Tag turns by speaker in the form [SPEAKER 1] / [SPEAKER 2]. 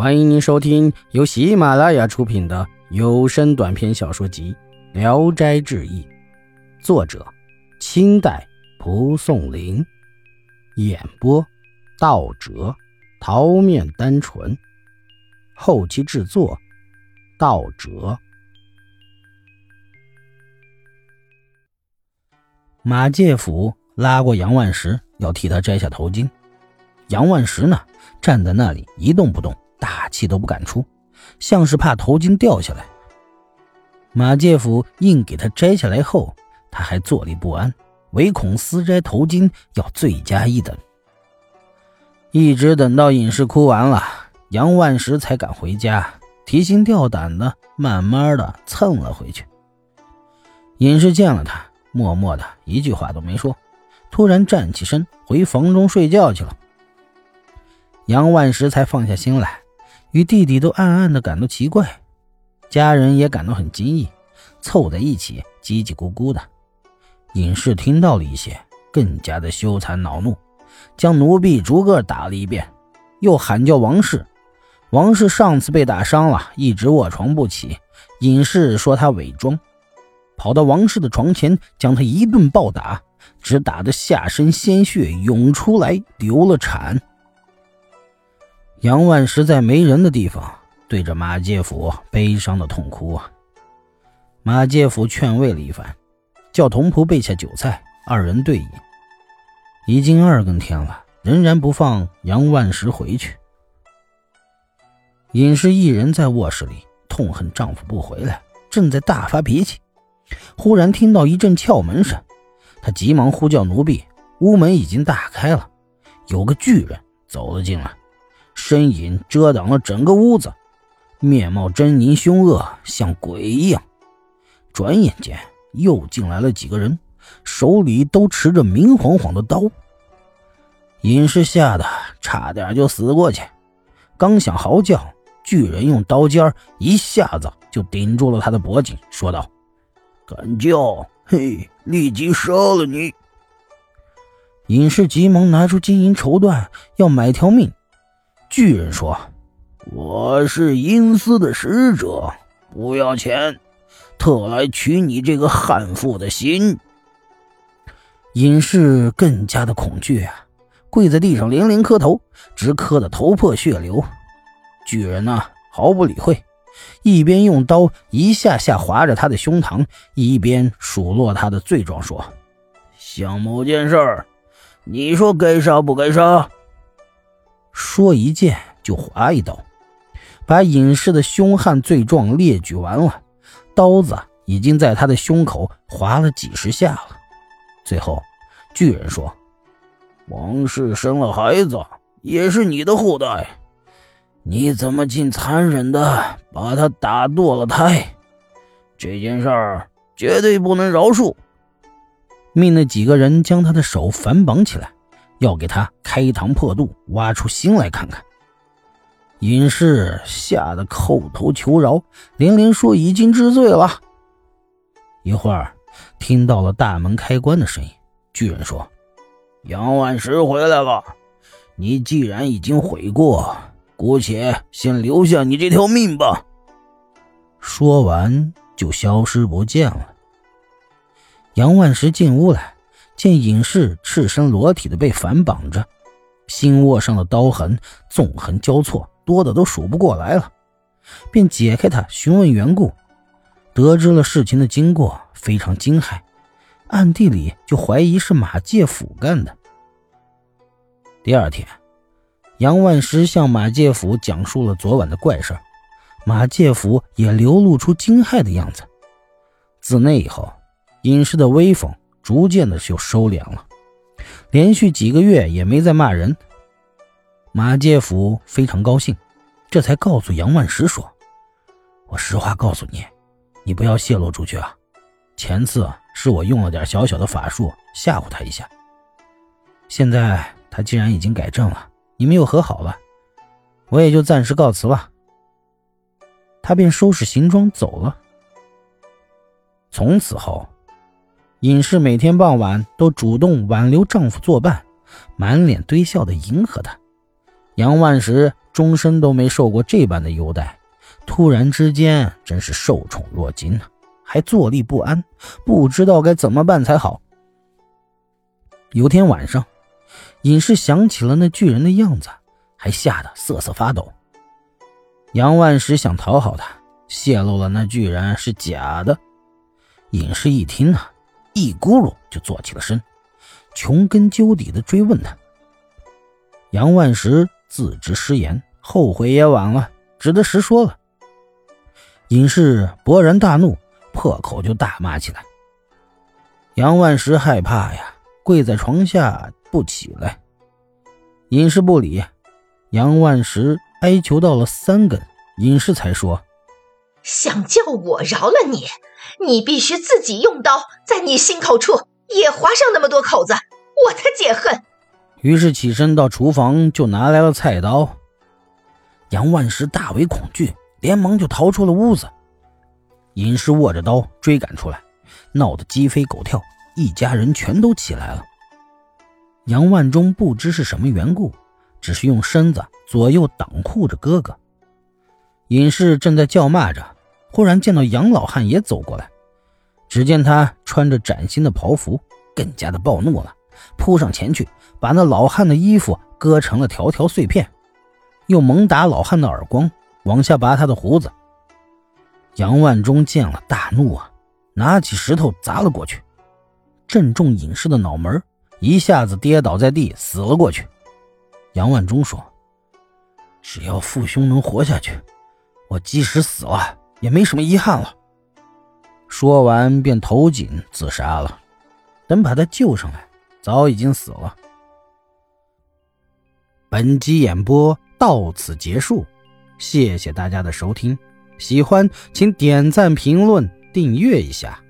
[SPEAKER 1] 欢迎您收听由喜马拉雅出品的有声短篇小说集《聊斋志异》，作者：清代蒲松龄，演播：道哲、桃面单纯，后期制作：道哲。马介甫拉过杨万石，要替他摘下头巾。杨万石呢，站在那里一动不动。大气都不敢出，像是怕头巾掉下来。马介甫硬给他摘下来后，他还坐立不安，唯恐私摘头巾要罪加一等。一直等到隐士哭完了，杨万石才敢回家，提心吊胆的，慢慢的蹭了回去。隐士见了他，默默的一句话都没说，突然站起身回房中睡觉去了。杨万石才放下心来。与弟弟都暗暗的感到奇怪，家人也感到很惊异，凑在一起叽叽咕咕的。尹氏听到了一些，更加的羞惭恼怒，将奴婢逐个打了一遍，又喊叫王氏。王氏上次被打伤了，一直卧床不起。尹氏说他伪装，跑到王氏的床前，将他一顿暴打，只打得下身鲜血涌出来，流了产。杨万石在没人的地方，对着马介甫悲伤的痛哭啊。马介甫劝慰了一番，叫童仆备下酒菜，二人对饮。已经二更天了，仍然不放杨万石回去。尹氏一人在卧室里痛恨丈夫不回来，正在大发脾气，忽然听到一阵撬门声，她急忙呼叫奴婢，屋门已经打开了，有个巨人走了进来。身影遮挡了整个屋子，面貌狰狞凶恶，像鬼一样。转眼间又进来了几个人，手里都持着明晃晃的刀。尹氏吓得差点就死过去，刚想嚎叫，巨人用刀尖一下子就顶住了他的脖颈，说道：“敢叫，嘿，立即杀了你！”尹氏急忙拿出金银绸缎，要买条命。巨人说：“我是阴司的使者，不要钱，特来取你这个悍妇的心。”隐士更加的恐惧啊，跪在地上连连磕头，直磕得头破血流。巨人呢，毫不理会，一边用刀一下下划着他的胸膛，一边数落他的罪状，说：“像某件事儿，你说该杀不该杀？”说一剑就划一刀，把隐士的凶悍罪状列举完了。刀子已经在他的胸口划了几十下了。最后，巨人说：“王氏生了孩子，也是你的后代，你怎么竟残忍的把他打堕了胎？这件事儿绝对不能饶恕！”命那几个人将他的手反绑起来。要给他开膛破肚，挖出心来看看。尹氏吓得叩头求饶，连连说已经知罪了。一会儿，听到了大门开关的声音。巨人说：“杨万石回来了。你既然已经悔过，姑且先留下你这条命吧。”说完就消失不见了。杨万石进屋来。见隐士赤身裸体的被反绑着，心窝上的刀痕纵横交错，多的都数不过来了，便解开他询问缘故，得知了事情的经过，非常惊骇，暗地里就怀疑是马介甫干的。第二天，杨万石向马介甫讲述了昨晚的怪事马介甫也流露出惊骇的样子。自那以后，隐士的威风。逐渐的就收敛了，连续几个月也没再骂人。马介甫非常高兴，这才告诉杨万石说：“我实话告诉你，你不要泄露出去啊。前次是我用了点小小的法术吓唬他一下，现在他既然已经改正了，你们又和好了，我也就暂时告辞了。”他便收拾行装走了。从此后。尹氏每天傍晚都主动挽留丈夫作伴，满脸堆笑的迎合他。杨万石终身都没受过这般的优待，突然之间真是受宠若惊啊，还坐立不安，不知道该怎么办才好。有天晚上，尹氏想起了那巨人的样子，还吓得瑟瑟发抖。杨万石想讨好他，泄露了那巨人是假的。尹氏一听啊，一咕噜就坐起了身，穷根究底的追问他。杨万石。自知失言，后悔也晚了，只得实说了。尹氏勃然大怒，破口就大骂起来。杨万石害怕呀，跪在床下不起来。尹氏不理，杨万石哀求到了三更，尹氏才说：“
[SPEAKER 2] 想叫我饶了你，你必须自己用刀在你心口处也划上那么多口子，我才解恨。”
[SPEAKER 1] 于是起身到厨房，就拿来了菜刀。杨万石大为恐惧，连忙就逃出了屋子。尹氏握着刀追赶出来，闹得鸡飞狗跳，一家人全都起来了。杨万忠不知是什么缘故，只是用身子左右挡护着哥哥。尹氏正在叫骂着，忽然见到杨老汉也走过来，只见他穿着崭新的袍服，更加的暴怒了。扑上前去，把那老汉的衣服割成了条条碎片，又猛打老汉的耳光，往下拔他的胡子。杨万忠见了大怒啊，拿起石头砸了过去，正中尹氏的脑门，一下子跌倒在地，死了过去。杨万忠说：“只要父兄能活下去，我即使死了也没什么遗憾了。”说完便投井自杀了。等把他救上来。早已经死了。本集演播到此结束，谢谢大家的收听，喜欢请点赞、评论、订阅一下。